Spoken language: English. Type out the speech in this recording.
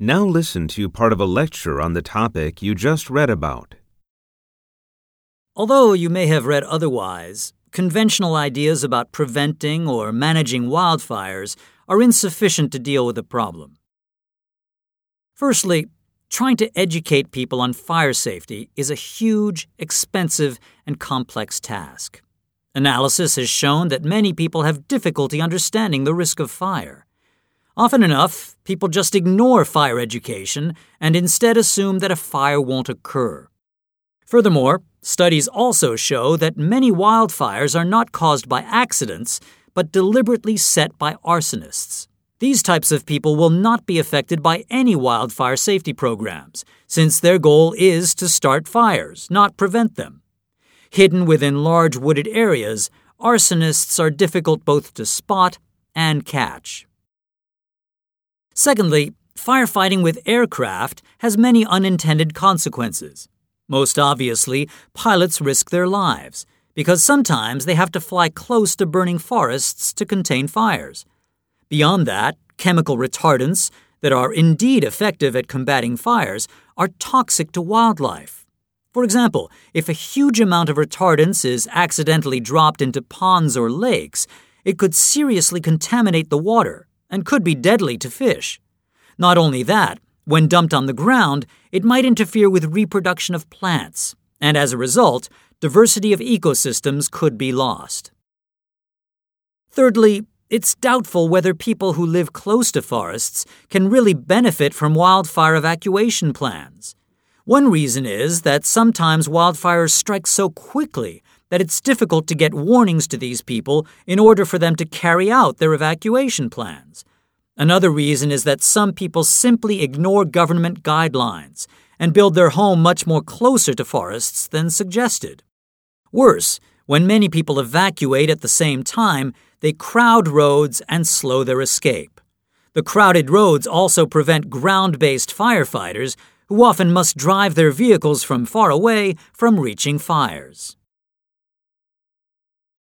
Now listen to part of a lecture on the topic you just read about. Although you may have read otherwise, conventional ideas about preventing or managing wildfires are insufficient to deal with the problem. Firstly, trying to educate people on fire safety is a huge, expensive, and complex task. Analysis has shown that many people have difficulty understanding the risk of fire. Often enough, people just ignore fire education and instead assume that a fire won't occur. Furthermore, studies also show that many wildfires are not caused by accidents, but deliberately set by arsonists. These types of people will not be affected by any wildfire safety programs, since their goal is to start fires, not prevent them. Hidden within large wooded areas, arsonists are difficult both to spot and catch. Secondly, firefighting with aircraft has many unintended consequences. Most obviously, pilots risk their lives, because sometimes they have to fly close to burning forests to contain fires. Beyond that, chemical retardants that are indeed effective at combating fires are toxic to wildlife. For example, if a huge amount of retardants is accidentally dropped into ponds or lakes, it could seriously contaminate the water and could be deadly to fish. Not only that, when dumped on the ground, it might interfere with reproduction of plants, and as a result, diversity of ecosystems could be lost. Thirdly, it's doubtful whether people who live close to forests can really benefit from wildfire evacuation plans. One reason is that sometimes wildfires strike so quickly that it's difficult to get warnings to these people in order for them to carry out their evacuation plans. Another reason is that some people simply ignore government guidelines and build their home much more closer to forests than suggested. Worse, when many people evacuate at the same time, they crowd roads and slow their escape. The crowded roads also prevent ground based firefighters, who often must drive their vehicles from far away, from reaching fires.